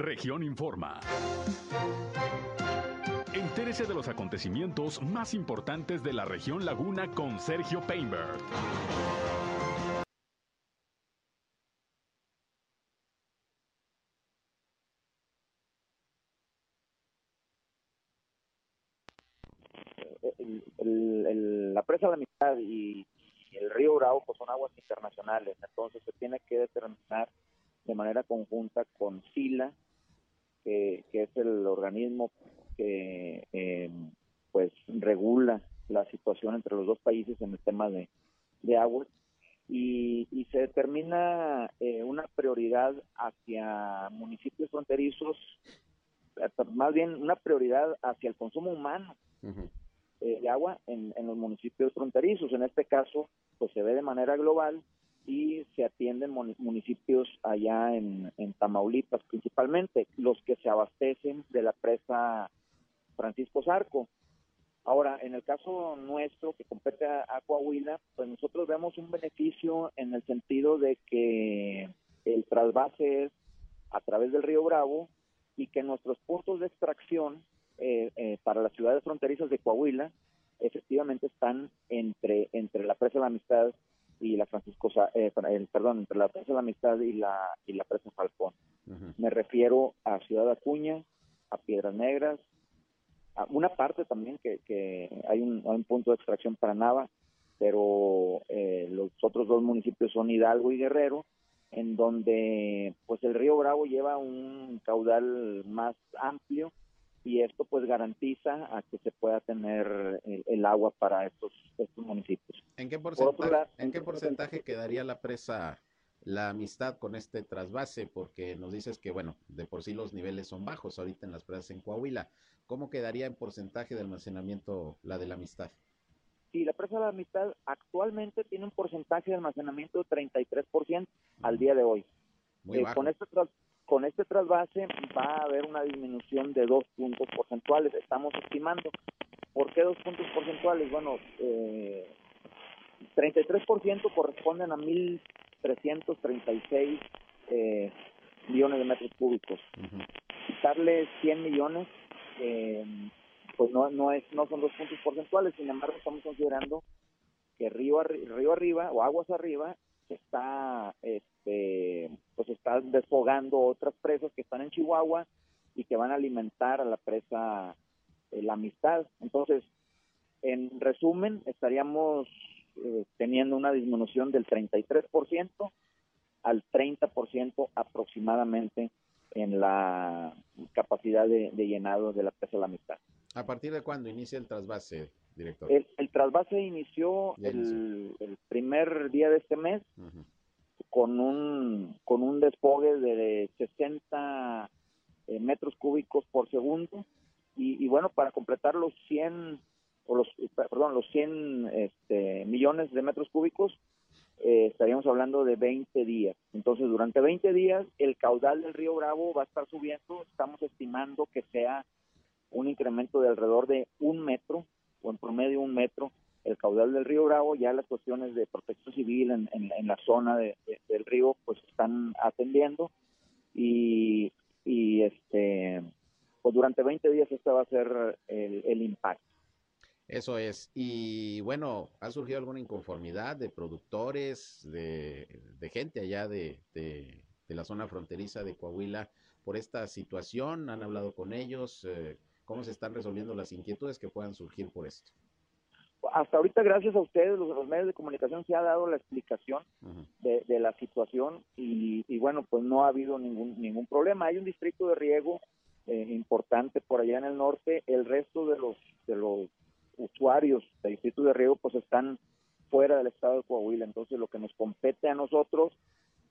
Región Informa. Entérese de los acontecimientos más importantes de la región Laguna con Sergio Painberg. la presa de la mitad y, el río pues son aguas internacionales, entonces se tiene que determinar de manera conjunta con SILA, que, es el organismo que eh, pues regula la situación entre los dos países en el tema de, de aguas y, se determina eh, una prioridad hacia municipios fronterizos, más bien una prioridad hacia el consumo humano eh, de agua en, en los municipios fronterizos. En este caso, pues se ve de manera global y se atienden municipios allá en, Tamaulipas principalmente, los que se abastecen de la presa Francisco Zarco. Ahora, en el caso nuestro que compete a, Coahuila, pues nosotros vemos un beneficio en el sentido de que el trasvase es a través del río Bravo y que nuestros puntos de extracción eh, eh, para las ciudades fronterizas de Coahuila efectivamente están entre, entre la presa de la Amistad y la Francisco, eh, perdón, entre la presa de la Amistad y la, y la presa Falcón. Me refiero a Ciudad Acuña, a Piedras Negras, a una parte también que, que hay, un, un punto de extracción para Nava, pero eh, los otros dos municipios son Hidalgo y Guerrero, en donde pues el río Bravo lleva un caudal más amplio y esto pues garantiza a que se pueda tener el, agua para estos, estos municipios. ¿En qué porcentaje, ¿en qué porcentaje quedaría la presa la amistad con este trasvase? Porque nos dices que, bueno, de por sí los niveles son bajos ahorita en las presas en Coahuila. ¿Cómo quedaría en porcentaje de almacenamiento la de la amistad? Sí, la presa de la amistad actualmente tiene un porcentaje de almacenamiento de 33% al día de hoy. Muy eh, bajo. Con este con este trasvase va a haber una disminución de dos puntos porcentuales, estamos estimando. ¿Por qué dos puntos porcentuales? Bueno, eh, 33% corresponden a 1.336 eh, millones de metros cúbicos. Quitarle 100 millones, eh, pues no, no, es, no son dos puntos porcentuales, sin embargo estamos considerando que río, río arriba o aguas arriba está este pues está desfogando otras presas que están en Chihuahua y que van a alimentar a la presa eh, la amistad entonces en resumen estaríamos eh, teniendo una disminución del 33% al 30% aproximadamente en la capacidad de, de, llenado de la presa la amistad. ¿A partir de cuándo inicia el trasvase? El, trasvase inició, el, primer día de este mes con un con un desfogue de 60 eh, metros cúbicos por segundo y, bueno para completar los 100 o los perdón los 100 este, millones de metros cúbicos eh, estaríamos hablando de 20 días. Entonces, durante 20 días, el caudal del río Bravo va a estar subiendo. Estamos estimando que sea un incremento de alrededor de un metro o en promedio un metro el caudal del río Bravo, ya las cuestiones de protección civil en, en, la zona de, del río pues están atendiendo y, y este pues durante 20 días este va a ser el, impacto. Eso es. Y bueno, ¿ha surgido alguna inconformidad de productores, de, gente allá de, de, la zona fronteriza de Coahuila por esta situación? ¿Han hablado con ellos? Cómo se están resolviendo las inquietudes que puedan surgir por esto. Hasta ahorita, gracias a ustedes, los, medios de comunicación, se ha dado la explicación de, la situación y, bueno, pues no ha habido ningún ningún problema. Hay un distrito de riego eh, importante por allá en el norte. El resto de los de los usuarios del distrito de riego pues están fuera del estado de Coahuila. Entonces, lo que nos compete a nosotros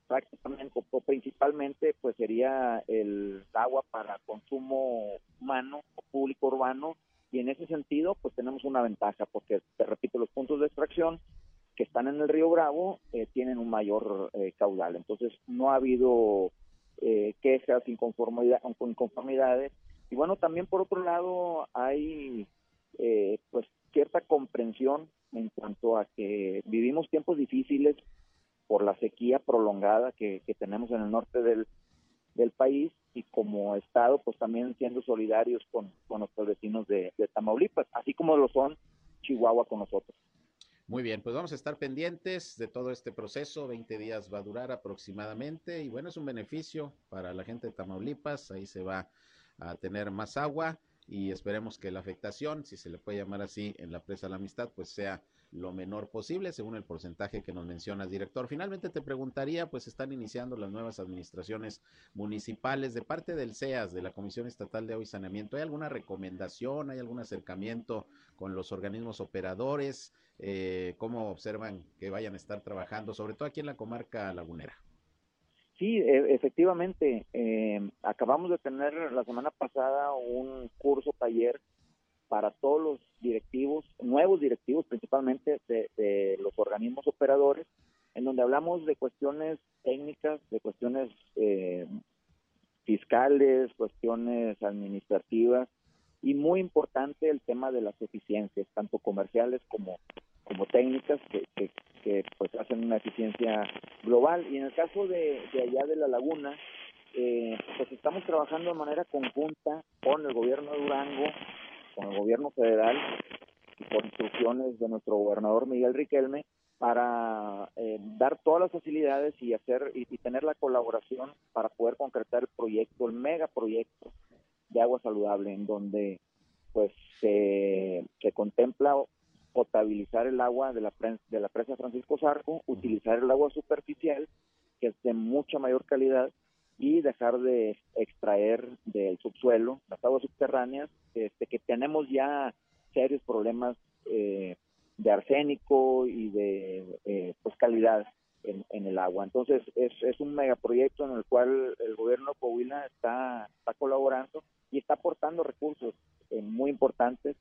prácticamente o principalmente pues sería el agua para consumo humano o público urbano y en ese sentido pues tenemos una ventaja porque te repito los puntos de extracción que están en el río Bravo eh, tienen un mayor eh, caudal. Entonces no ha habido eh, quejas inconformidad, inconformidades. Y bueno también por otro lado hay eh, pues cierta comprensión en cuanto a que vivimos tiempos difíciles por la sequía prolongada que, tenemos en el norte del, país y como Estado, pues también siendo solidarios con, con nuestros vecinos de, de Tamaulipas, así como lo son Chihuahua con nosotros. Muy bien, pues vamos a estar pendientes de todo este proceso. 20 días va a durar aproximadamente y bueno, es un beneficio para la gente de Tamaulipas. Ahí se va a tener más agua y esperemos que la afectación, si se le puede llamar así, en la presa de la amistad, pues sea lo menor posible, según el porcentaje que nos mencionas, director. Finalmente te preguntaría, pues están iniciando las nuevas administraciones municipales de parte del CEAS, de la Comisión Estatal de Agua y Saneamiento. ¿Hay alguna recomendación, hay algún acercamiento con los organismos operadores? Eh, ¿Cómo observan que vayan a estar trabajando, sobre todo aquí en la comarca lagunera? Sí, e, efectivamente. Eh, acabamos de tener la semana pasada un curso taller para todos los directivos, nuevos directivos principalmente de, los organismos operadores, en donde hablamos de cuestiones técnicas, de cuestiones eh, fiscales, cuestiones administrativas y muy importante el tema de las eficiencias, tanto comerciales como, como técnicas, que, pues hacen una eficiencia global. Y en el caso de, de allá de la laguna, eh, pues estamos trabajando de manera conjunta con el gobierno de Durango, con el gobierno federal y por instrucciones de nuestro gobernador Miguel Riquelme para eh, dar todas las facilidades y hacer y, tener la colaboración para poder concretar el proyecto, el megaproyecto de agua saludable, en donde pues se, contempla potabilizar el agua de la, de la presa Francisco Zarco, utilizar el agua superficial, que es de mucha mayor calidad, y dejar de extraer del subsuelo las aguas subterráneas, este, que tenemos ya serios problemas eh, de arsénico y de eh, pues calidad en, el agua. Entonces es, es un megaproyecto en el cual el gobierno de Coahuila está, está colaborando y está aportando recursos eh, muy importantes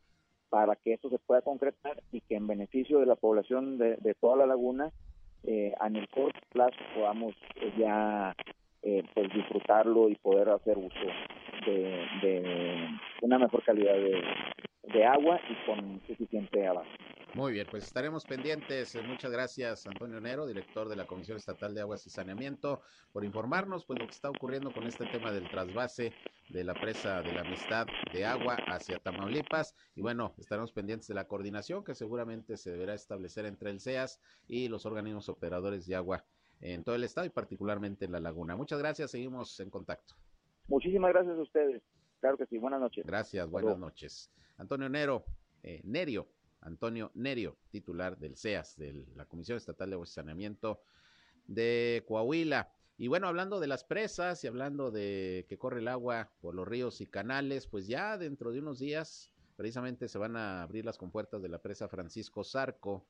para que esto se pueda concretar y que en beneficio de la población de, de toda la laguna eh, en el corto plazo podamos ya eh, pues disfrutarlo y poder hacer uso de, una mejor calidad de, agua y con suficiente agua. Muy bien, pues estaremos pendientes. Muchas gracias, Antonio Nero, director de la Comisión Estatal de Aguas y Saneamiento, por informarnos pues lo que está ocurriendo con este tema del trasvase de la presa de la amistad de agua hacia Tamaulipas. Y bueno, estaremos pendientes de la coordinación que seguramente se deberá establecer entre el CEAS y los organismos operadores de agua en todo el estado y particularmente en la laguna. Muchas gracias, seguimos en contacto. Muchísimas gracias a ustedes. Claro que sí, buenas noches. Gracias, buenas noches. Antonio Nero, eh, Nerio, Antonio Nerio, titular del CEAS, de la Comisión Estatal de Saneamiento de Coahuila. Y bueno, hablando de las presas y hablando de que corre el agua por los ríos y canales, pues ya dentro de unos días precisamente se van a abrir las compuertas de la presa Francisco Zarco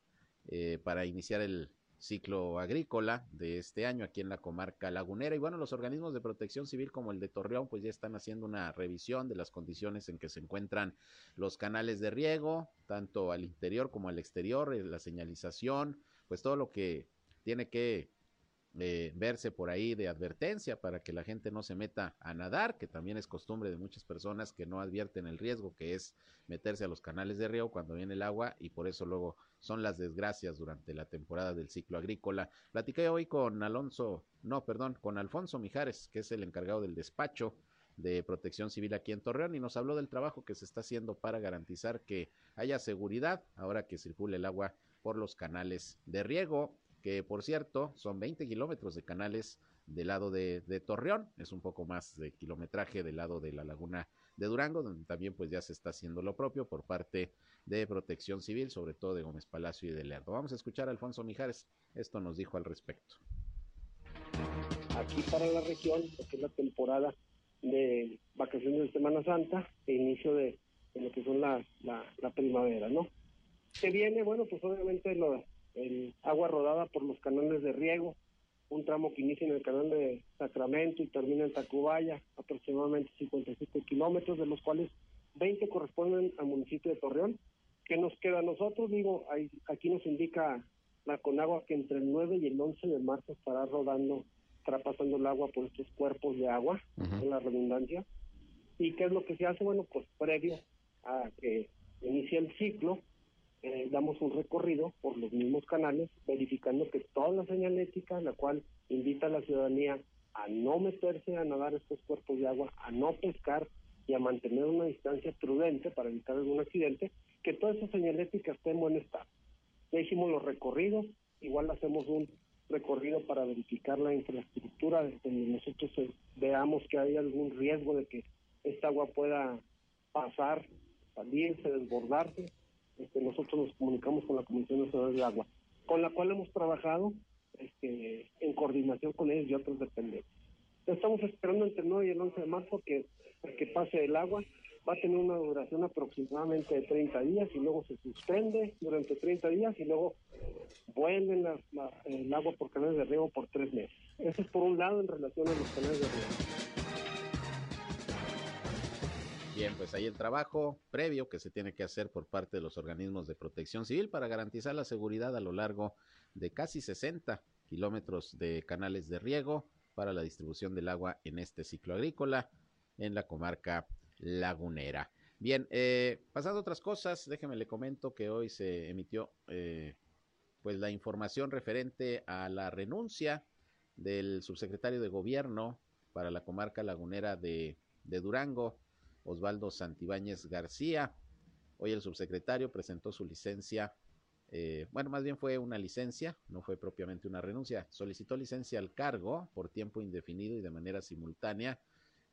eh, para iniciar el ciclo agrícola de este año aquí en la comarca lagunera. Y bueno, los organismos de protección civil como el de Torreón, pues ya están haciendo una revisión de las condiciones en que se encuentran los canales de riego, tanto al interior como al exterior, eh, la señalización, pues todo lo que tiene que eh, verse por ahí de advertencia para que la gente no se meta a nadar, que también es costumbre de muchas personas que no advierten el riesgo que es meterse a los canales de río cuando viene el agua y por eso luego son las desgracias durante la temporada del ciclo agrícola. Platiqué hoy con Alonso, no, perdón, con Alfonso Mijares, que es el encargado del despacho de protección civil aquí en Torreón y nos habló del trabajo que se está haciendo para garantizar que haya seguridad ahora que circule el agua por los canales de riego que por cierto son 20 kilómetros de canales del lado de, Torreón, es un poco más de kilometraje del lado de la laguna de Durango, donde también pues ya se está haciendo lo propio por parte de Protección Civil, sobre todo de Gómez Palacio y de Lerdo. Vamos a escuchar a Alfonso Mijares, esto nos dijo al respecto. Aquí para la región, porque es la temporada de vacaciones de Semana Santa e inicio de, lo que son la, la, primavera, ¿no? Se viene, bueno, pues obviamente lo, el agua rodada por los canales de riego, un tramo que inicia en el canal de Sacramento y termina en Tacubaya, aproximadamente 57 kilómetros, de los cuales 20 corresponden al municipio de Torreón. ¿Qué nos queda a nosotros? Digo, aquí nos indica la Conagua que entre el 9 y el 11 de marzo estará rodando, estará pasando el agua por estos cuerpos de agua, en la redundancia. ¿Y qué es lo que se hace? Bueno, pues previo a que inicie el ciclo, eh, damos un recorrido por los mismos canales, verificando que toda la señalética, la cual invita a la ciudadanía a no meterse a nadar estos cuerpos de agua, a no pescar y a mantener una distancia prudente para evitar algún accidente, que toda esa señalética esté en buen estado. Ya hicimos los recorridos, igual hacemos un recorrido para verificar la infraestructura, donde nosotros eh, veamos que hay algún riesgo de que esta agua pueda pasar, salirse, desbordarse. Este, nosotros nos comunicamos con la Comisión Nacional de Agua, con la cual hemos trabajado este, en coordinación con ellos y otros dependientes. Estamos esperando entre el 9 y el 11 de marzo que, que pase el agua. Va a tener una duración aproximadamente de 30 días y luego se suspende durante 30 días y luego vuelven el agua por canales de riego por tres meses. Eso es por un lado en relación a los canales de riego. Bien, pues ahí el trabajo previo que se tiene que hacer por parte de los organismos de protección civil para garantizar la seguridad a lo largo de casi 60 kilómetros de canales de riego para la distribución del agua en este ciclo agrícola en la comarca lagunera. Bien, eh, pasando otras cosas, déjeme le comento que hoy se emitió eh, pues la información referente a la renuncia del subsecretario de gobierno para la comarca lagunera de Durango, Osvaldo Santibáñez García. Hoy el subsecretario presentó su licencia, eh, bueno, más bien fue una licencia, no fue propiamente una renuncia, solicitó licencia al cargo por tiempo indefinido y de manera simultánea.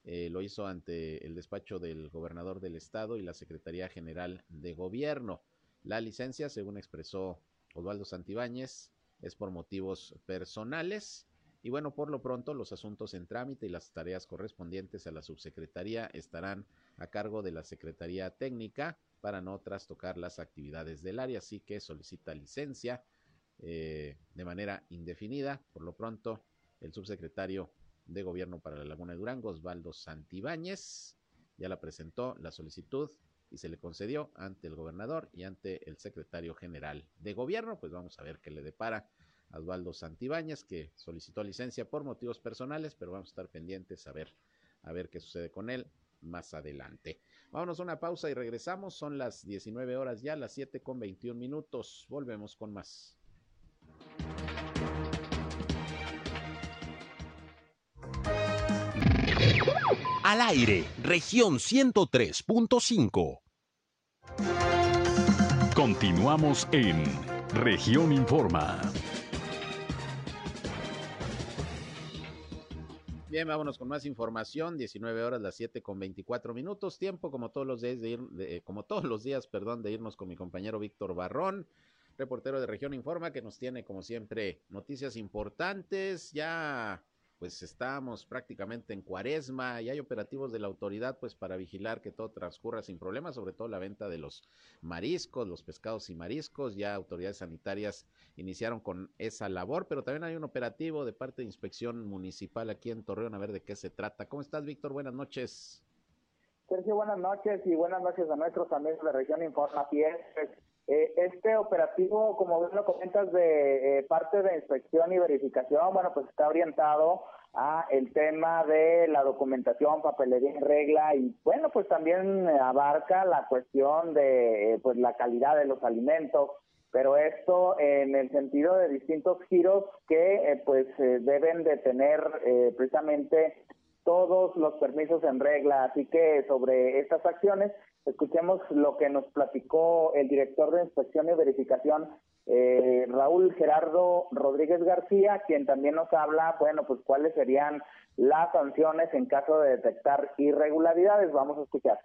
Eh, lo hizo ante el despacho del gobernador del estado y la Secretaría General de Gobierno. La licencia, según expresó Osvaldo Santibáñez, es por motivos personales y bueno, por lo pronto los asuntos en trámite y las tareas correspondientes a la subsecretaría estarán a cargo de la Secretaría Técnica para no trastocar las actividades del área, así que solicita licencia eh, de manera indefinida. Por lo pronto, el subsecretario de Gobierno para la Laguna de Durango, Osvaldo Santibáñez, ya la presentó la solicitud y se le concedió ante el gobernador y ante el secretario general de Gobierno. Pues vamos a ver qué le depara Osvaldo Santibáñez, que solicitó licencia por motivos personales, pero vamos a estar pendientes a ver, a ver qué sucede con él más adelante. Vámonos a una pausa y regresamos. Son las 19 horas ya, las 7 con 21 minutos. Volvemos con más. Al aire, región 103.5. Continuamos en región Informa. Bien, vámonos con más información. 19 horas, las 7 con 24 minutos. Tiempo, como todos los días, de ir, como todos los días, perdón, de irnos con mi compañero Víctor Barrón, reportero de Región Informa, que nos tiene, como siempre, noticias importantes. Ya pues estamos prácticamente en cuaresma y hay operativos de la autoridad pues para vigilar que todo transcurra sin problemas, sobre todo la venta de los mariscos, los pescados y mariscos. Ya autoridades sanitarias iniciaron con esa labor, pero también hay un operativo de parte de inspección municipal aquí en Torreón a ver de qué se trata. ¿Cómo estás, Víctor? Buenas noches. Sergio, buenas noches y buenas noches a nuestros amigos de Región Informa. Eh, este operativo, como bien lo comentas, de eh, parte de inspección y verificación, bueno, pues está orientado a el tema de la documentación, papelería en regla y bueno, pues también abarca la cuestión de eh, pues la calidad de los alimentos, pero esto en el sentido de distintos giros que pues deben de tener precisamente todos los permisos en regla, así que sobre estas acciones Escuchemos lo que nos platicó el director de inspección y verificación, eh, Raúl Gerardo Rodríguez García, quien también nos habla, bueno, pues cuáles serían las sanciones en caso de detectar irregularidades. Vamos a escuchar.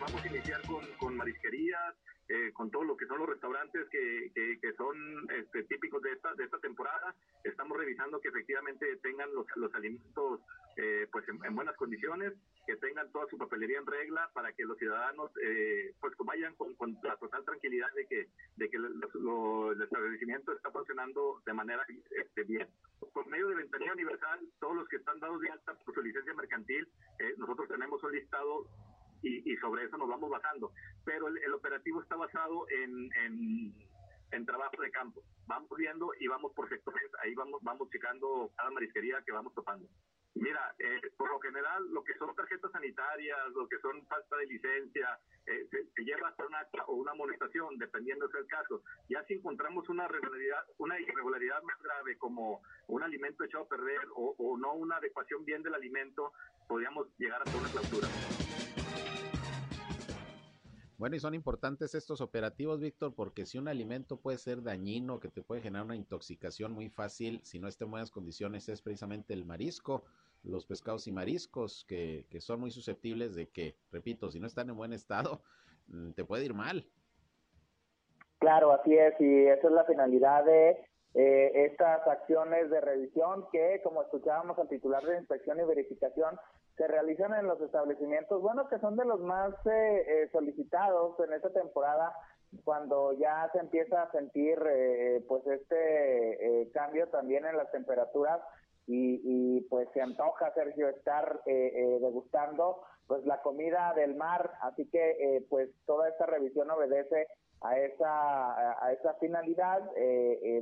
vamos a iniciar con, con marisquerías, eh, con todo lo que son los restaurantes que, que, son este, típicos de esta, de esta temporada. Estamos revisando que efectivamente tengan los, los alimentos eh, pues en, buenas condiciones, que tengan toda su papelería en regla para que los ciudadanos eh, pues vayan con, la total tranquilidad de que, de que el establecimiento está funcionando de manera este, bien. Por medio de ventanilla universal, todos los que están dados de alta por su licencia mercantil, eh, nosotros tenemos un listado y, sobre eso nos vamos basando. Pero el, operativo está basado en, en, trabajo de campo. Vamos viendo y vamos por sectores, ahí vamos, vamos checando cada marisquería que vamos topando. Mira, eh, por lo general, lo que son tarjetas sanitarias, lo que son falta de licencia, eh, se, lleva hasta una o una amonestación, dependiendo del caso. Ya si encontramos una irregularidad, una irregularidad más grave como un alimento echado a perder o, o no una adecuación bien del alimento, podríamos llegar hasta una clausura. Bueno, y son importantes estos operativos, Víctor, porque si un alimento puede ser dañino, que te puede generar una intoxicación muy fácil, si no está en buenas condiciones, es precisamente el marisco, los pescados y mariscos, que, que son muy susceptibles de que, repito, si no están en buen estado, mm, te puede ir mal. Claro, así es, y esa es la finalidad de eh, estas acciones de revisión que, como escuchábamos al titular de inspección y verificación, se realizan en los establecimientos, bueno, que son de los más eh, eh, solicitados en esta temporada, cuando ya se empieza a sentir eh, pues este cambio también en las temperaturas y, y, pues se antoja, Sergio, estar degustando pues la comida del mar, así que pues toda esta revisión obedece a esa, a esa finalidad,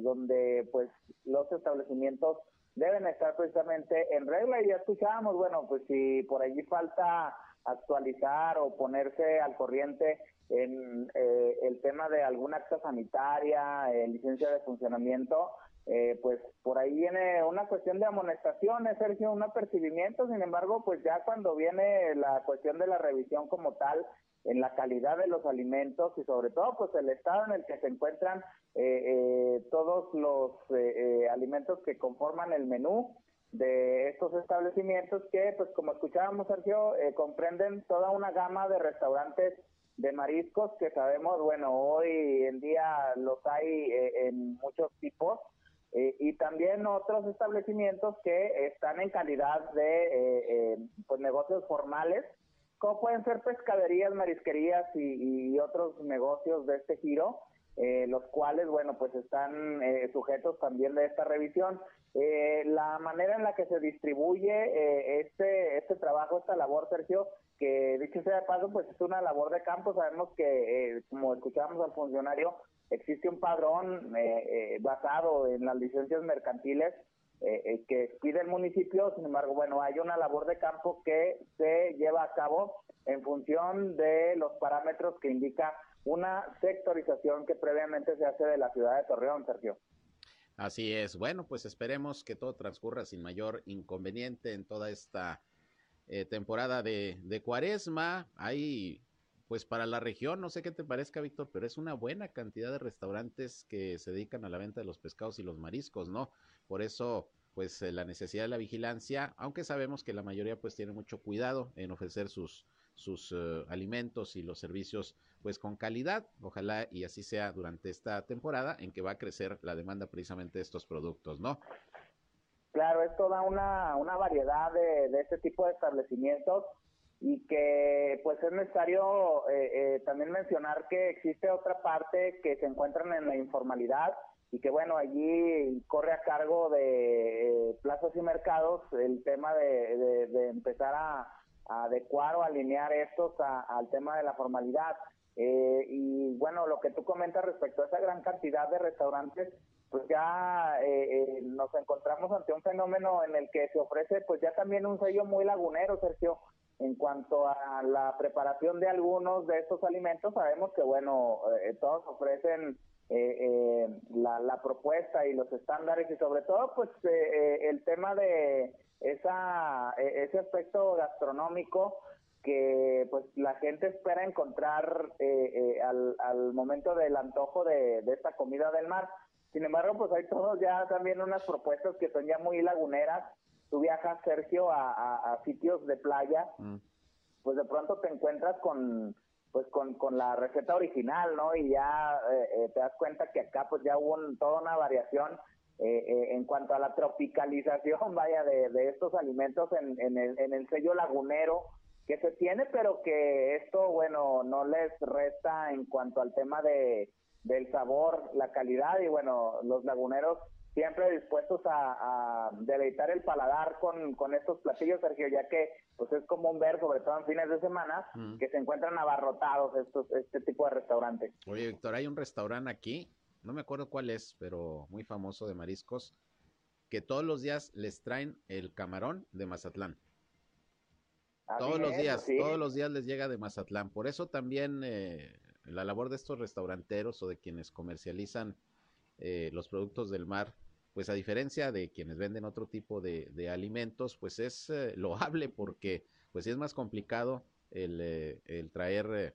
donde pues los establecimientos deben estar precisamente en regla. Y ya escuchábamos, bueno, pues si por allí falta actualizar o ponerse al corriente en eh, el tema de alguna acta sanitaria, eh, licencia de funcionamiento, eh, pues por ahí viene una cuestión de amonestaciones, Sergio, un apercibimiento, sin embargo, pues ya cuando viene la cuestión de la revisión como tal, en la calidad de los alimentos y sobre todo pues el estado en el que se encuentran eh, eh, todos los eh, alimentos que conforman el menú de estos establecimientos que pues como escuchábamos Sergio comprenden toda una gama de restaurantes de mariscos que sabemos bueno hoy en día los hay en muchos tipos y también otros establecimientos que están en calidad de pues negocios formales como pueden ser pescaderías, marisquerías y, otros negocios de este giro, eh, los cuales, bueno, pues están eh, sujetos también de esta revisión. Eh, la manera en la que se distribuye este, este trabajo, esta labor, Sergio, que dicho sea de paso, pues es una labor de campo. Sabemos que, como escuchábamos al funcionario, existe un padrón basado en las licencias mercantiles eh, eh, que pide el municipio, sin embargo, bueno, hay una labor de campo que se lleva a cabo en función de los parámetros que indica una sectorización que previamente se hace de la ciudad de Torreón, Sergio. Así es. Bueno, pues esperemos que todo transcurra sin mayor inconveniente en toda esta eh, temporada de, de cuaresma. Hay, pues para la región, no sé qué te parezca, Víctor, pero es una buena cantidad de restaurantes que se dedican a la venta de los pescados y los mariscos, ¿no? Por eso, pues eh, la necesidad de la vigilancia, aunque sabemos que la mayoría pues tiene mucho cuidado en ofrecer sus, sus eh, alimentos y los servicios pues con calidad. Ojalá y así sea durante esta temporada en que va a crecer la demanda precisamente de estos productos, ¿no? Claro, es toda una, una variedad de, de este tipo de establecimientos y que pues es necesario eh, también mencionar que existe otra parte que se encuentran en la informalidad y que bueno, allí corre a cargo de eh, plazos y mercados el tema de, de, empezar a, adecuar o alinear estos al tema de la formalidad. Eh, y bueno, lo que tú comentas respecto a esa gran cantidad de restaurantes, pues ya eh, nos encontramos ante un fenómeno en el que se ofrece pues ya también un sello muy lagunero, Sergio, en cuanto a la preparación de algunos de estos alimentos, sabemos que bueno, todos ofrecen eh, eh, la, la, propuesta y los estándares y sobre todo pues eh, eh, el tema de esa ese aspecto gastronómico que pues la gente espera encontrar al, al momento del antojo de, de esta comida del mar. Sin embargo, pues hay todos ya también unas propuestas que son ya muy laguneras. Tú viajas, Sergio, a, a, sitios de playa, mm. pues de pronto te encuentras con pues con, con la receta original, ¿no? Y ya eh, eh, te das cuenta que acá pues ya hubo toda una variación eh, en cuanto a la tropicalización, vaya, de, de estos alimentos en, en, el, en el sello lagunero que se tiene, pero que esto, bueno, no les resta en cuanto al tema de del sabor, la calidad y bueno, los laguneros siempre dispuestos a, deleitar el paladar con, con, estos platillos, Sergio, ya que pues es común ver, sobre todo en fines de semana, mm. que se encuentran abarrotados estos, este tipo de restaurantes. Oye, Víctor, hay un restaurante aquí, no me acuerdo cuál es, pero muy famoso de mariscos, que todos los días les traen el camarón de Mazatlán. todos los días, todos los días les llega de Mazatlán. Por eso también eh, la labor de estos restauranteros o de quienes comercializan eh, los productos del mar, pues a diferencia de quienes venden otro tipo de, alimentos, pues es eh, loable porque pues es más complicado el, eh, el traer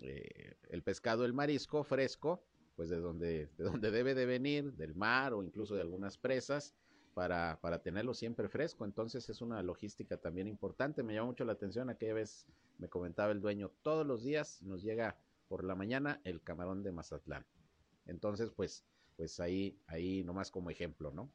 el pescado, el marisco fresco, pues de donde, de donde debe de venir, del mar o incluso de algunas presas, para, para tenerlo siempre fresco. Entonces es una logística también importante. Me llama mucho la atención, aquella vez me comentaba el dueño, todos los días nos llega por la mañana el camarón de Mazatlán. Entonces, pues, pues ahí, ahí nomás como ejemplo, ¿no?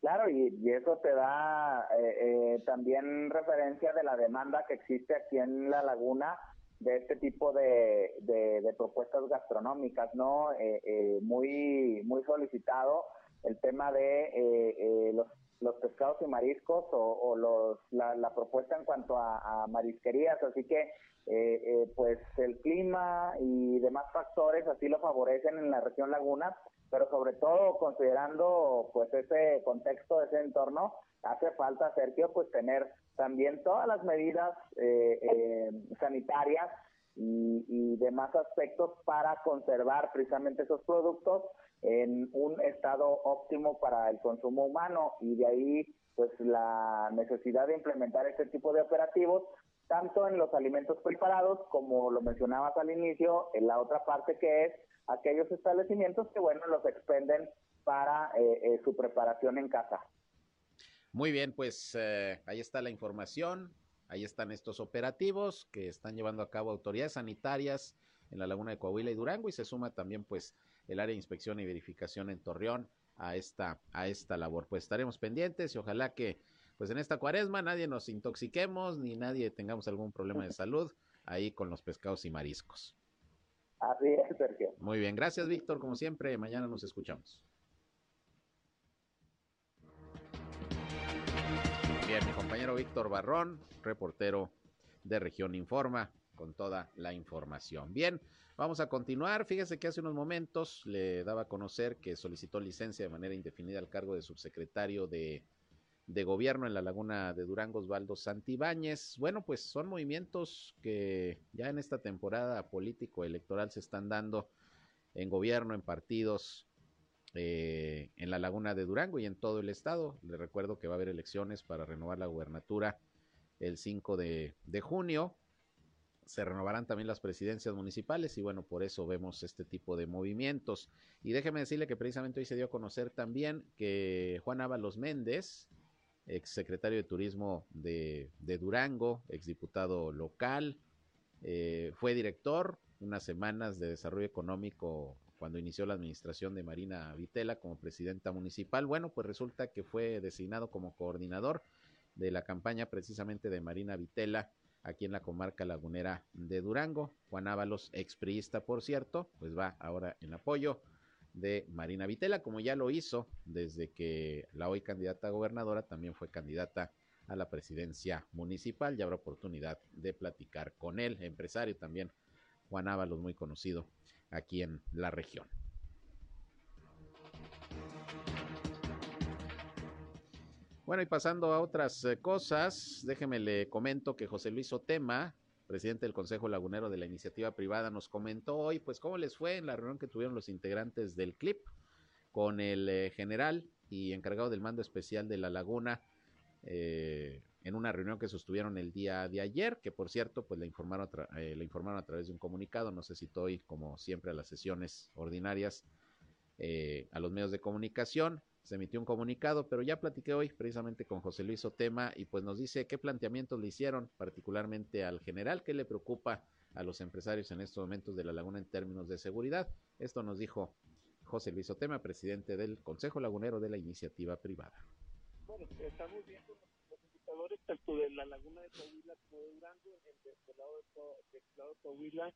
Claro, y, eso te da eh, eh, también referencia de la demanda que existe aquí en la laguna de este tipo de, de, propuestas gastronómicas, ¿no? Eh, muy, muy solicitado el tema de los, los pescados y mariscos o, los, la, propuesta en cuanto a marisquerías, así que eh, eh, pues el clima y demás factores así lo favorecen en la región laguna, pero sobre todo considerando pues ese contexto, ese entorno, hace falta, Sergio, pues tener también todas las medidas eh, sanitarias y, y demás aspectos para conservar precisamente esos productos en un estado óptimo para el consumo humano. Y de ahí pues la necesidad de implementar este tipo de operativos tanto en los alimentos preparados como lo mencionabas al inicio, en la otra parte que es aquellos establecimientos que, bueno, los expenden para eh, eh, su preparación en casa. Muy bien, pues eh, ahí está la información, ahí están estos operativos que están llevando a cabo autoridades sanitarias en la laguna de Coahuila y Durango y se suma también pues el área de inspección y verificación en Torreón a esta, a esta labor. Pues estaremos pendientes y ojalá que pues en esta cuaresma nadie nos intoxiquemos ni nadie tengamos algún problema de salud ahí con los pescados y mariscos. Así es, Sergio. Muy bien, gracias Víctor, como siempre, mañana nos escuchamos. Bien, mi compañero Víctor Barrón, reportero de Región Informa, con toda la información. Bien, vamos a continuar. Fíjese que hace unos momentos le daba a conocer que solicitó licencia de manera indefinida al cargo de subsecretario de de gobierno en la laguna de Durango, Osvaldo Santibáñez. Bueno, pues son movimientos que ya en esta temporada político-electoral se están dando en gobierno, en partidos, eh, en la laguna de Durango y en todo el estado. Le recuerdo que va a haber elecciones para renovar la gubernatura el 5 de, de junio. Se renovarán también las presidencias municipales y bueno, por eso vemos este tipo de movimientos. Y déjeme decirle que precisamente hoy se dio a conocer también que Juan Ábalos Méndez, ex secretario de Turismo de, Durango, ex diputado local, eh, fue director unas semanas de desarrollo económico cuando inició la administración de Marina Vitela como presidenta municipal. Bueno, pues resulta que fue designado como coordinador de la campaña precisamente de Marina Vitela aquí en la comarca lagunera de Durango. Juan Ábalos, expriista por cierto, pues va ahora en apoyo de Marina Vitela, como ya lo hizo desde que la hoy candidata a gobernadora también fue candidata a la presidencia municipal. Ya habrá oportunidad de platicar con él, empresario también, Juan Ábalos, muy conocido aquí en la región. Bueno, y pasando a otras eh, cosas, déjeme le comento que José Luis Otema, presidente del Consejo Lagunero de la Iniciativa Privada, nos comentó hoy, pues, cómo les fue en la reunión que tuvieron los integrantes del CLIP con el eh, general y encargado del mando especial de la Laguna, eh, en una reunión que sostuvieron el día de ayer, que por cierto, pues le informaron, eh, le informaron a través de un comunicado, no sé si estoy, como siempre, a las sesiones ordinarias, a los medios de comunicación, se emitió un comunicado, pero ya platiqué hoy precisamente con José Luis Otema y pues nos dice qué planteamientos le hicieron, particularmente al general, qué le preocupa a los empresarios en estos momentos de la laguna en términos de seguridad. Esto nos dijo José Luis Otema, presidente del Consejo Lagunero de la Iniciativa Privada. Bueno, estamos viendo los indicadores tanto de la laguna de Coahuila como de Durango, del lado de, de Coahuila,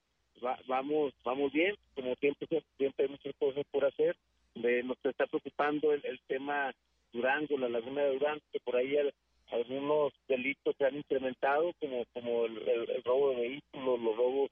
vamos, vamos bien, como siempre, siempre hay muchas cosas por hacer nos está preocupando el, tema Durango, la laguna de Durango, que por ahí algunos delitos se han incrementado, como como el, robo de vehículos, los robos,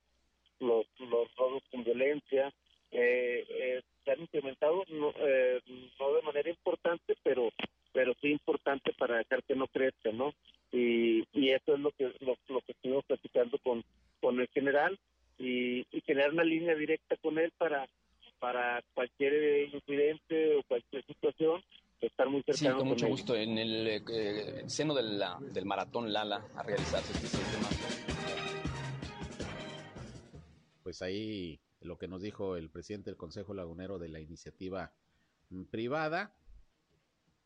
los, los robos con violencia. Eh, se han incrementado, no, eh, no de manera importante, pero pero sí importante para dejar que no crezca, ¿no? Y, y eso es lo que lo, que estuvimos platicando con, con el general y, y generar una línea directa con él para para cualquier incidente o cualquier situación estar mucho gusto. En el eh, seno del, del maratón Lala a realizarse este 6 de Pues ahí lo que nos dijo el presidente del Consejo Lagunero de la iniciativa mm, privada.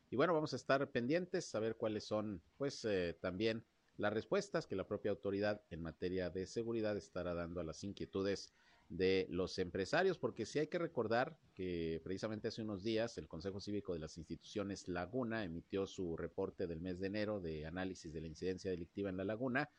Y bueno, vamos a estar pendientes a ver cuáles son, pues, eh, también las respuestas que la propia autoridad en materia de seguridad estará dando a las inquietudes de los empresarios, porque sí hay que recordar que precisamente hace unos días el Consejo Cívico de las Instituciones Laguna emitió su reporte del mes de enero de análisis de la incidencia delictiva en la laguna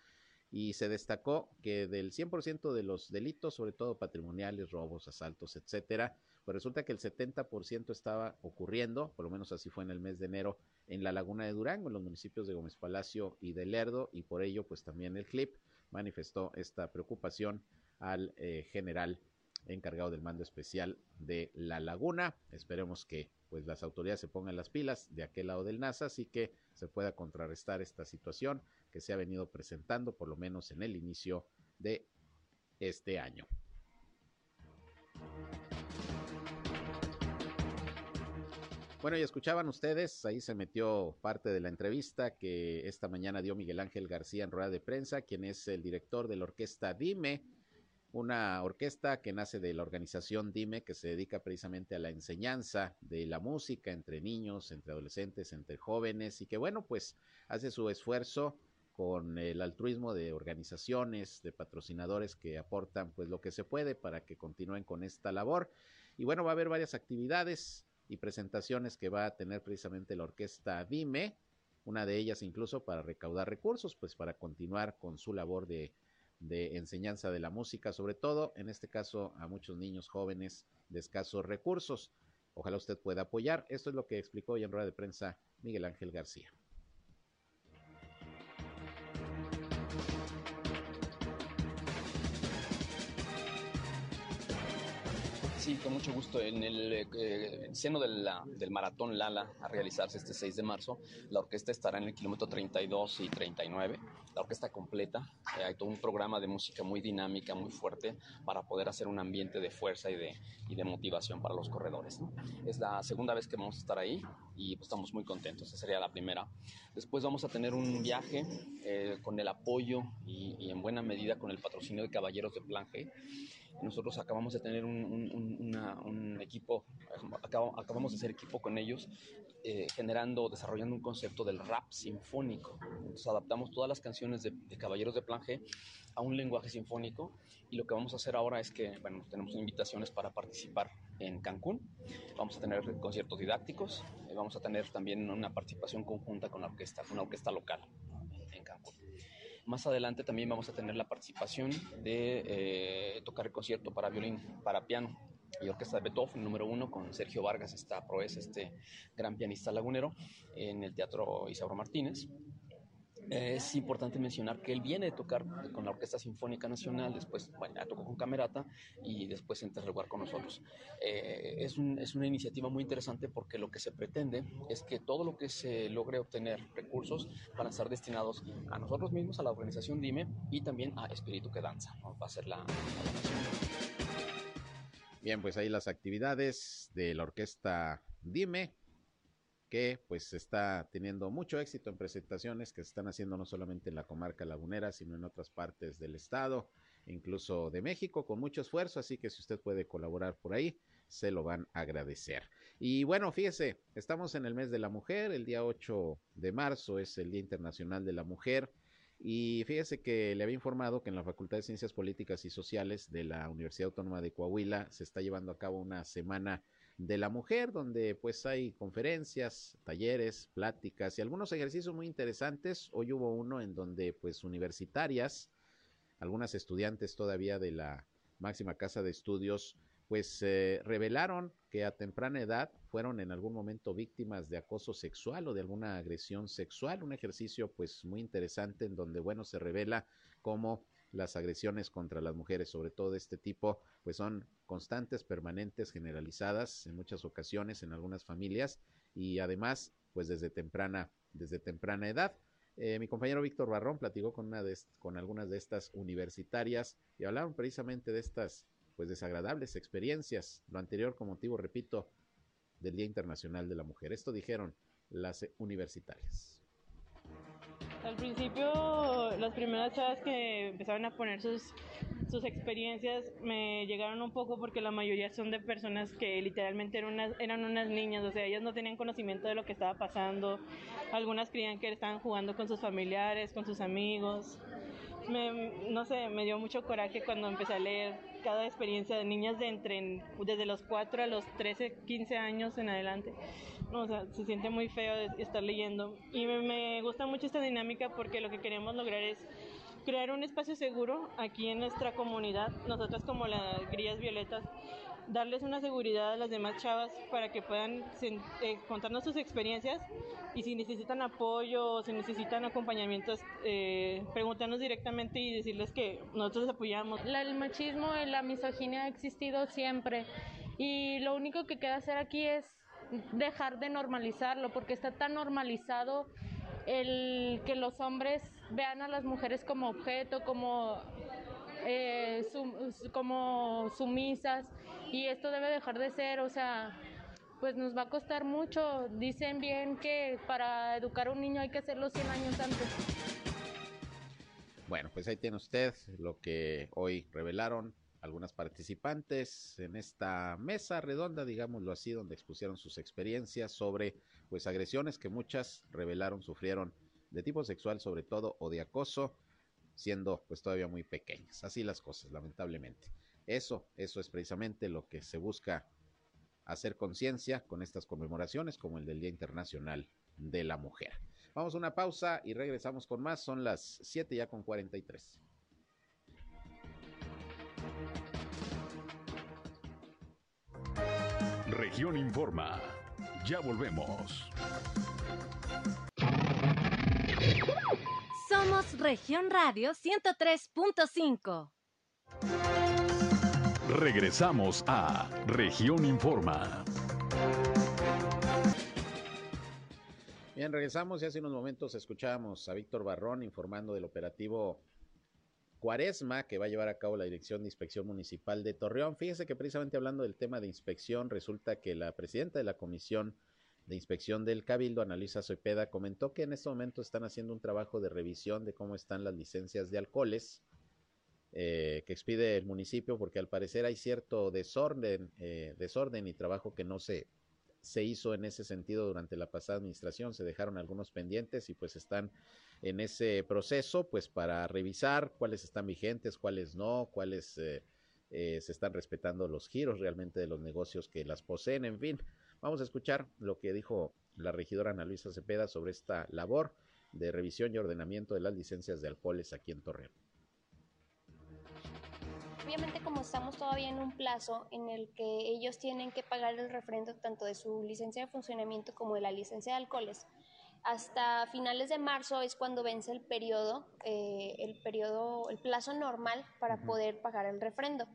y se destacó que del 100% de los delitos, sobre todo patrimoniales, robos, asaltos, etcétera, pues resulta que el 70% estaba ocurriendo, por lo menos así fue en el mes de enero, en la laguna de Durango, en los municipios de Gómez Palacio y de Lerdo, y por ello, pues también el CLIP manifestó esta preocupación al eh, general encargado del mando especial de la laguna. Esperemos que pues las autoridades se pongan las pilas de aquel lado del NASA, así que se pueda contrarrestar esta situación que se ha venido presentando por lo menos en el inicio de este año. Bueno, y escuchaban ustedes, ahí se metió parte de la entrevista que esta mañana dio Miguel Ángel García en rueda de prensa, quien es el director de la orquesta Dime, una orquesta que nace de la organización Dime, que se dedica precisamente a la enseñanza de la música entre niños, entre adolescentes, entre jóvenes, y que bueno, pues hace su esfuerzo con el altruismo de organizaciones, de patrocinadores que aportan pues lo que se puede para que continúen con esta labor. Y bueno, va a haber varias actividades y presentaciones que va a tener precisamente la orquesta Dime, una de ellas incluso para recaudar recursos, pues para continuar con su labor de de enseñanza de la música, sobre todo en este caso a muchos niños jóvenes de escasos recursos. Ojalá usted pueda apoyar. Esto es lo que explicó hoy en rueda de prensa Miguel Ángel García. Sí, con mucho gusto. En el eh, seno del maratón Lala a realizarse este 6 de marzo, la orquesta estará en el kilómetro 32 y 39, la orquesta completa. Eh, hay todo un programa de música muy dinámica, muy fuerte, para poder hacer un ambiente de fuerza y de, y de motivación para los corredores. Es la segunda vez que vamos a estar ahí y pues, estamos muy contentos. Esa sería la primera. Después vamos a tener un viaje eh, con el apoyo y, y, en buena medida con el patrocinio de Caballeros de Plan G nosotros acabamos de tener un, equipo, acabamos de hacer equipo con ellos, eh, generando, desarrollando un concepto del rap sinfónico. Entonces adaptamos todas las canciones de, Caballeros de Plan G a un lenguaje sinfónico y lo que vamos a hacer ahora es que, bueno, tenemos invitaciones para participar en Cancún, vamos a tener conciertos didácticos, y vamos a tener también una participación conjunta con la orquesta, la orquesta local. Más adelante también vamos a tener la participación de eh, tocar el concierto para violín, para piano y orquesta de Beethoven número uno con Sergio Vargas, esta proeza, este gran pianista lagunero, en el Teatro Isauro Martínez es importante mencionar que él viene a tocar con la Orquesta Sinfónica Nacional, después tocó con Camerata y después entra a lugar con nosotros. Eh, es, una iniciativa muy interesante porque lo que se pretende es que todo lo que se logre obtener recursos van a estar destinados a nosotros mismos, a la organización DIME y también a Espíritu que Danza. Va a ser la Bien, pues ahí las actividades de la orquesta Dime, que pues está teniendo mucho éxito en presentaciones que se están haciendo no solamente en la comarca lagunera, sino en otras partes del estado, incluso de México, con mucho esfuerzo, así que si usted puede colaborar por ahí, se lo van a agradecer. Y bueno, fíjese, estamos en el mes de la mujer, el día 8 de marzo es el Día Internacional de la Mujer. Y fíjese que le había informado que en la Facultad de Ciencias Políticas y Sociales de la Universidad Autónoma de Coahuila se está llevando a cabo una semana de la mujer, donde pues hay conferencias, talleres, pláticas y algunos ejercicios muy interesantes. Hoy hubo uno en donde pues universitarias, algunas estudiantes todavía de la máxima casa de estudios, pues eh, revelaron que a temprana edad fueron en algún momento víctimas de acoso sexual o de alguna agresión sexual, un ejercicio pues muy interesante en donde bueno se revela cómo las agresiones contra las mujeres, sobre todo de este tipo, pues son constantes, permanentes, generalizadas en muchas ocasiones en algunas familias y además, pues desde temprana, desde temprana edad. Eh, mi compañero Víctor Barrón platicó con, una de, con algunas de estas universitarias y hablaron precisamente de estas pues desagradables experiencias. Lo anterior con motivo, repito, del Día Internacional de la Mujer. Esto dijeron las universitarias. Al principio, las primeras chavas que empezaron a poner sus, sus experiencias me llegaron un poco porque la mayoría son de personas que literalmente eran unas, eran unas niñas, o sea, ellas no tenían conocimiento de lo que estaba pasando. Algunas creían que estaban jugando con sus familiares, con sus amigos. Me, no sé, me dio mucho coraje cuando empecé a leer cada experiencia de niñas de entre, desde los 4 a los 13, 15 años en adelante. O sea, se siente muy feo estar leyendo. Y me, me gusta mucho esta dinámica porque lo que queremos lograr es crear un espacio seguro aquí en nuestra comunidad, nosotras como las grillas violetas, darles una seguridad a las demás chavas para que puedan eh, contarnos sus experiencias y si necesitan apoyo o si necesitan acompañamientos, eh, preguntarnos directamente y decirles que nosotros apoyamos. el machismo y la misoginia ha existido siempre y lo único que queda hacer aquí es dejar de normalizarlo porque está tan normalizado el que los hombres vean a las mujeres como objeto, como eh, como sumisas y esto debe dejar de ser, o sea, pues nos va a costar mucho. Dicen bien que para educar a un niño hay que hacerlo 100 años antes. Bueno, pues ahí tiene usted lo que hoy revelaron algunas participantes en esta mesa redonda, digámoslo así, donde expusieron sus experiencias sobre pues agresiones que muchas revelaron sufrieron de tipo sexual sobre todo o de acoso siendo pues todavía muy pequeñas. Así las cosas, lamentablemente. Eso, eso es precisamente lo que se busca hacer conciencia con estas conmemoraciones como el del Día Internacional de la Mujer. Vamos a una pausa y regresamos con más. Son las 7 ya con 43. Región Informa. Ya volvemos. Somos Región Radio 103.5. Regresamos a Región Informa. Bien, regresamos y hace unos momentos escuchábamos a Víctor Barrón informando del operativo Cuaresma que va a llevar a cabo la Dirección de Inspección Municipal de Torreón. Fíjese que precisamente hablando del tema de inspección, resulta que la presidenta de la Comisión de Inspección del Cabildo, Analisa Cepeda, comentó que en este momento están haciendo un trabajo de revisión de cómo están las licencias de alcoholes eh, que expide el municipio, porque al parecer hay cierto desorden, eh, desorden y trabajo que no se, se hizo en ese sentido durante la pasada administración, se dejaron algunos pendientes y pues están en ese proceso pues para revisar cuáles están vigentes, cuáles no, cuáles eh, se están respetando los giros realmente de los negocios que las poseen, en fin, Vamos a escuchar lo que dijo la regidora Ana Luisa Cepeda sobre esta labor de revisión y ordenamiento de las licencias de alcoholes aquí en Torreón. Estamos todavía en un plazo en el que ellos tienen que pagar el refrendo tanto de su licencia de funcionamiento como de la licencia de alcoholes, hasta finales de marzo es cuando vence el periodo, eh, el periodo, el plazo normal para poder pagar el refrendo.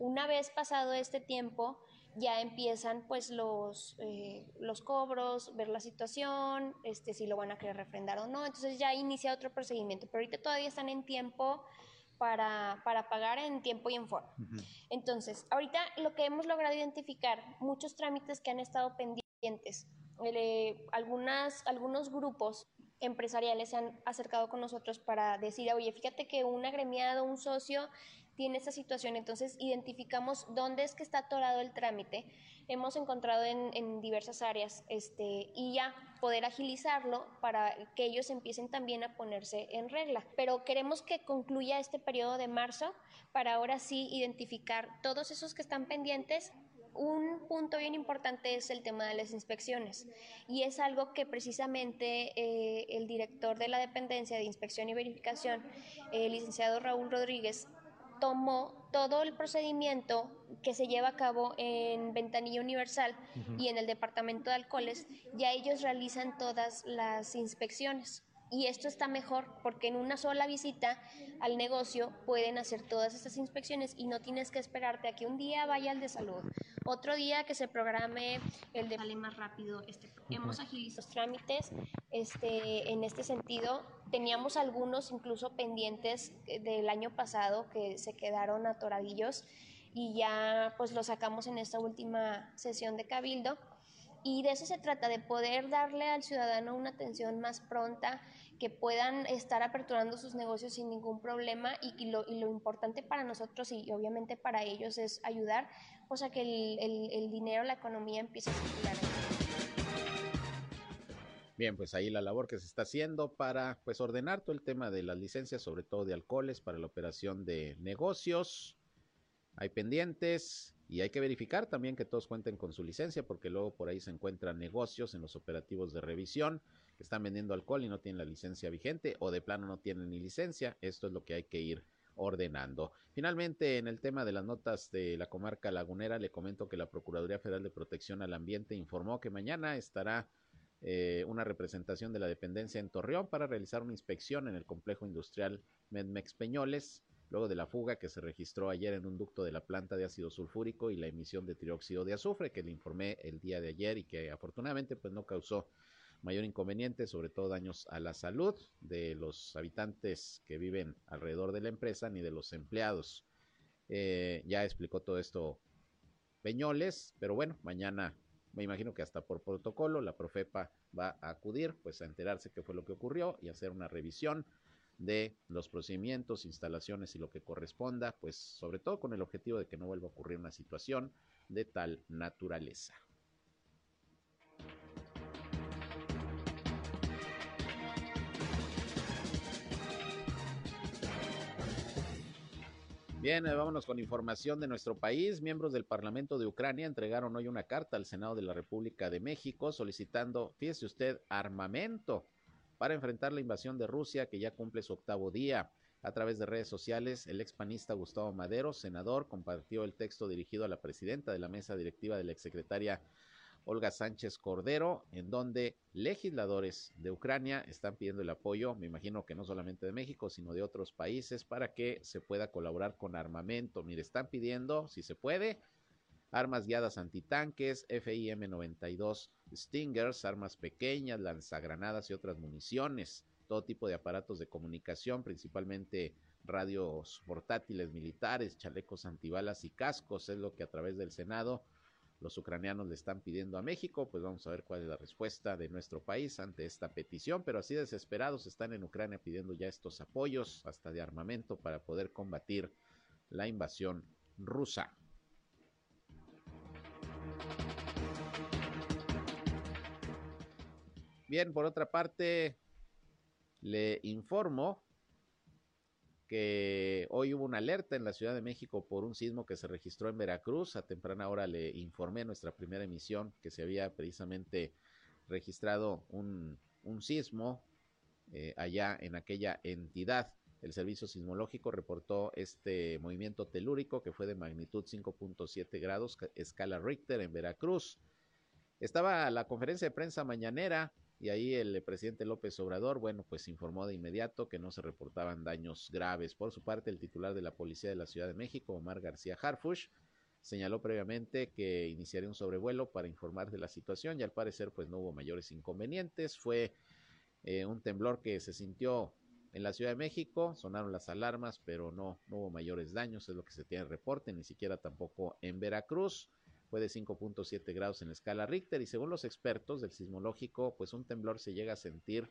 Una vez pasado este tiempo, ya empiezan pues los, eh, los cobros, ver la situación, este, si lo van a querer refrendar o no. Entonces ya inicia otro procedimiento, pero ahorita todavía están en tiempo para, para pagar en tiempo y en forma. Entonces, ahorita lo que hemos logrado identificar, muchos trámites que han estado pendientes, eh, algunas, algunos grupos empresariales se han acercado con nosotros para decir, oye, fíjate que un agremiado, un socio tiene esta situación, entonces identificamos dónde es que está atorado el trámite, hemos encontrado en, diversas áreas este, y ya poder agilizarlo para que ellos empiecen también a ponerse en regla. Pero queremos que concluya este periodo de marzo para ahora sí identificar todos esos que están pendientes un punto bien importante es el tema de las inspecciones y es algo que precisamente eh, el director de la dependencia de inspección y verificación, el licenciado Raúl Rodríguez, tomó todo el procedimiento que se lleva a cabo en Ventanilla Universal y en el Departamento de Alcoholes, ya ellos realizan todas las inspecciones. Y esto está mejor porque en una sola visita al negocio pueden hacer todas estas inspecciones y no tienes que esperarte a que un día vaya al de salud, otro día que se programe el de sale más rápido. Este, Hemos agilizado los trámites este, en este sentido. Teníamos algunos incluso pendientes del año pasado que se quedaron atoradillos y ya pues los sacamos en esta última sesión de cabildo. Y de eso se trata, de poder darle al ciudadano una atención más pronta, que puedan estar aperturando sus negocios sin ningún problema y, lo, importante para nosotros y, obviamente para ellos es ayudar pues, a que el, el dinero, la economía empiece a circular. Bien, pues ahí la labor que se está haciendo para pues ordenar todo el tema de las licencias, sobre todo de alcoholes, para la operación de negocios. Hay pendientes, y hay que verificar también que todos cuenten con su licencia, porque luego por ahí se encuentran negocios en los operativos de revisión que están vendiendo alcohol y no tienen la licencia vigente o de plano no tienen ni licencia. Esto es lo que hay que ir ordenando. Finalmente, en el tema de las notas de la comarca lagunera, le comento que la Procuraduría Federal de Protección al Ambiente informó que mañana estará eh, una representación de la dependencia en Torreón para realizar una inspección en el complejo industrial Medmex Peñoles luego de la fuga que se registró ayer en un ducto de la planta de ácido sulfúrico y la emisión de trióxido de azufre que le informé el día de ayer y que afortunadamente pues no causó mayor inconveniente, sobre todo daños a la salud de los habitantes que viven alrededor de la empresa ni de los empleados. Eh, ya explicó todo esto Peñoles, pero bueno, mañana me imagino que hasta por protocolo la Profepa va a acudir pues a enterarse qué fue lo que ocurrió y hacer una revisión de los procedimientos, instalaciones y lo que corresponda, pues sobre todo con el objetivo de que no vuelva a ocurrir una situación de tal naturaleza. Bien, eh, vámonos con información de nuestro país. Miembros del Parlamento de Ucrania entregaron hoy una carta al Senado de la República de México solicitando, fíjese usted, armamento para enfrentar la invasión de Rusia que ya cumple su octavo día. A través de redes sociales, el expanista Gustavo Madero, senador, compartió el texto dirigido a la presidenta de la mesa directiva de la exsecretaria Olga Sánchez Cordero, en donde legisladores de Ucrania están pidiendo el apoyo, me imagino que no solamente de México, sino de otros países, para que se pueda colaborar con armamento. Mire, están pidiendo, si se puede, armas guiadas antitanques, FIM-92 Stingers, armas pequeñas, lanzagranadas y otras municiones, todo tipo de aparatos de comunicación, principalmente radios portátiles militares, chalecos antibalas y cascos, es lo que a través del Senado los ucranianos le están pidiendo a México, pues vamos a ver cuál es la respuesta de nuestro país ante esta petición, pero así desesperados están en Ucrania pidiendo ya estos apoyos, hasta de armamento, para poder combatir la invasión rusa. Bien, por otra parte, le informo que hoy hubo una alerta en la Ciudad de México por un sismo que se registró en Veracruz. A temprana hora le informé en nuestra primera emisión que se había precisamente registrado un, sismo eh, allá en aquella entidad. El servicio sismológico reportó este movimiento telúrico que fue de magnitud 5.7 grados, escala Richter en Veracruz. Estaba la conferencia de prensa mañanera y ahí el presidente López Obrador, bueno, pues informó de inmediato que no se reportaban daños graves. Por su parte, el titular de la Policía de la Ciudad de México, Omar García Harfush, señaló previamente que iniciaría un sobrevuelo para informar de la situación y al parecer pues no hubo mayores inconvenientes. Fue eh, un temblor que se sintió en la Ciudad de México, sonaron las alarmas, pero no, no hubo mayores daños, es lo que se tiene reporte, ni siquiera tampoco en Veracruz fue de 5.7 grados en la escala Richter y según los expertos del sismológico, pues un temblor se llega a sentir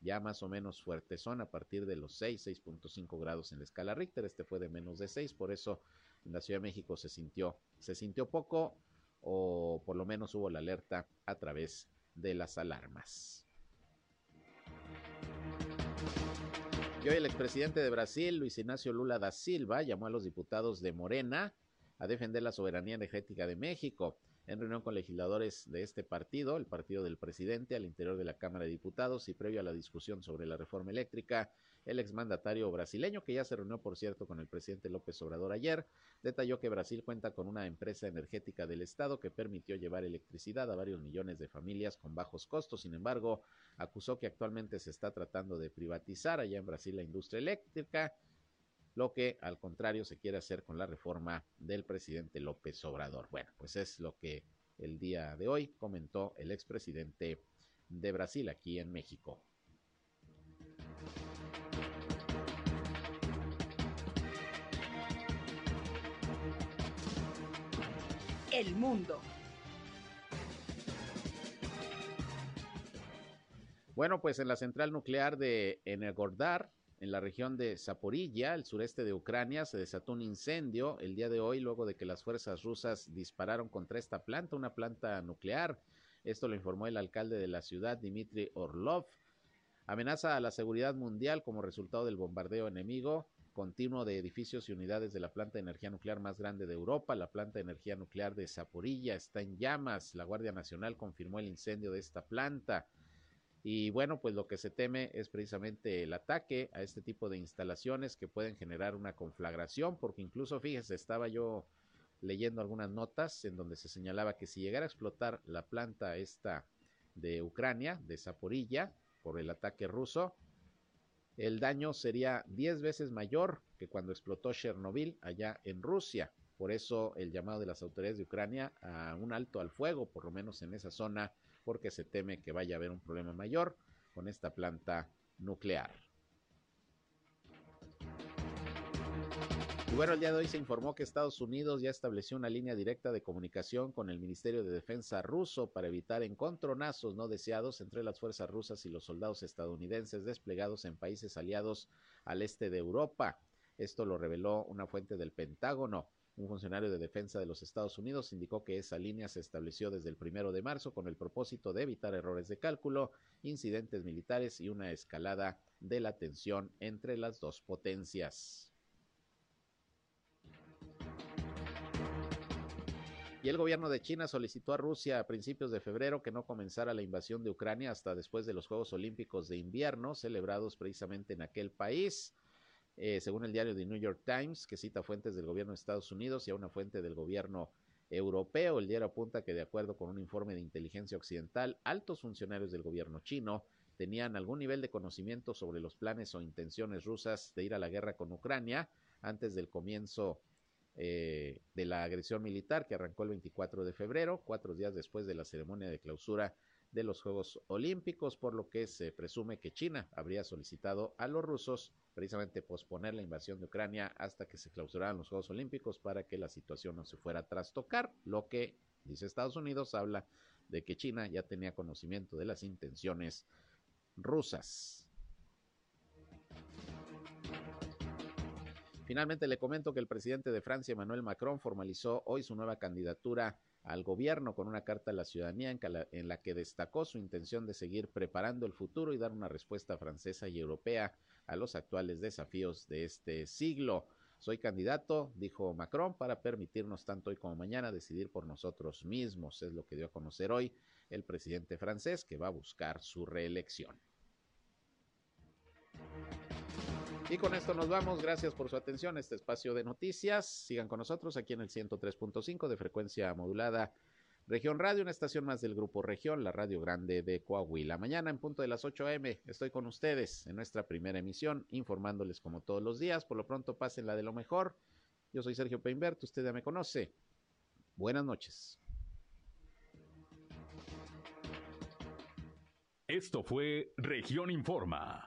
ya más o menos fuerte son a partir de los 6, 6.5 grados en la escala Richter, este fue de menos de 6, por eso en la Ciudad de México se sintió, se sintió poco o por lo menos hubo la alerta a través de las alarmas. Y hoy el expresidente de Brasil, Luis Ignacio Lula da Silva, llamó a los diputados de Morena a defender la soberanía energética de México. en reunión con legisladores de este partido, el partido del presidente, al interior de la Cámara de Diputados y previo a la discusión sobre la reforma eléctrica, el exmandatario brasileño, que ya se reunió, por cierto, con el presidente López Obrador ayer, detalló que Brasil cuenta con una empresa energética del Estado que permitió llevar electricidad a varios millones de familias con bajos costos. Sin embargo, acusó que actualmente se está tratando de privatizar allá en Brasil la industria eléctrica, lo que al contrario se quiere hacer con la reforma del presidente López Obrador. Bueno, pues es lo que el día de hoy comentó el expresidente de Brasil aquí en México. El mundo. Bueno, pues en la central nuclear de Energordar, en la región de Zaporilla, el sureste de Ucrania, se desató un incendio el día de hoy luego de que las fuerzas rusas dispararon contra esta planta, una planta nuclear. Esto lo informó el alcalde de la ciudad, Dmitry Orlov. Amenaza a la seguridad mundial como resultado del bombardeo enemigo continuo de edificios y unidades de la planta de energía nuclear más grande de Europa. La planta de energía nuclear de Zaporilla está en llamas. La Guardia Nacional confirmó el incendio de esta planta. Y bueno, pues lo que se teme es precisamente el ataque a este tipo de instalaciones que pueden generar una conflagración, porque incluso, fíjese, estaba yo leyendo algunas notas en donde se señalaba que si llegara a explotar la planta esta de Ucrania, de Zaporilla, por el ataque ruso, el daño sería 10 veces mayor que cuando explotó Chernobyl allá en Rusia. Por eso el llamado de las autoridades de Ucrania a un alto al fuego, por lo menos en esa zona, porque se teme que vaya a haber un problema mayor con esta planta nuclear. Y bueno, el día de hoy se informó que Estados Unidos ya estableció una línea directa de comunicación con el Ministerio de Defensa ruso para evitar encontronazos no deseados entre las fuerzas rusas y los soldados estadounidenses desplegados en países aliados al este de Europa. Esto lo reveló una fuente del Pentágono. Un funcionario de defensa de los Estados Unidos indicó que esa línea se estableció desde el primero de marzo con el propósito de evitar errores de cálculo, incidentes militares y una escalada de la tensión entre las dos potencias. Y el gobierno de China solicitó a Rusia a principios de febrero que no comenzara la invasión de Ucrania hasta después de los Juegos Olímpicos de invierno celebrados precisamente en aquel país. Eh, según el diario The New York Times, que cita fuentes del gobierno de Estados Unidos y a una fuente del gobierno europeo, el diario apunta que de acuerdo con un informe de inteligencia occidental, altos funcionarios del gobierno chino tenían algún nivel de conocimiento sobre los planes o intenciones rusas de ir a la guerra con Ucrania antes del comienzo eh, de la agresión militar que arrancó el 24 de febrero, cuatro días después de la ceremonia de clausura de los Juegos Olímpicos, por lo que se presume que China habría solicitado a los rusos precisamente posponer la invasión de Ucrania hasta que se clausuraran los Juegos Olímpicos para que la situación no se fuera a trastocar, lo que, dice Estados Unidos, habla de que China ya tenía conocimiento de las intenciones rusas. Finalmente le comento que el presidente de Francia, Emmanuel Macron, formalizó hoy su nueva candidatura al gobierno con una carta a la ciudadanía en, la que destacó su intención de seguir preparando el futuro y dar una respuesta francesa y europea a los actuales desafíos de este siglo. Soy candidato, dijo Macron, para permitirnos tanto hoy como mañana decidir por nosotros mismos. Es lo que dio a conocer hoy el presidente francés que va a buscar su reelección. Y con esto nos vamos. Gracias por su atención este espacio de noticias. Sigan con nosotros aquí en el 103.5 de frecuencia modulada. Región Radio, una estación más del Grupo Región, la Radio Grande de Coahuila. Mañana en punto de las 8 a.m. estoy con ustedes en nuestra primera emisión, informándoles como todos los días. Por lo pronto, pasen la de lo mejor. Yo soy Sergio Peinbert, usted ya me conoce. Buenas noches. Esto fue Región Informa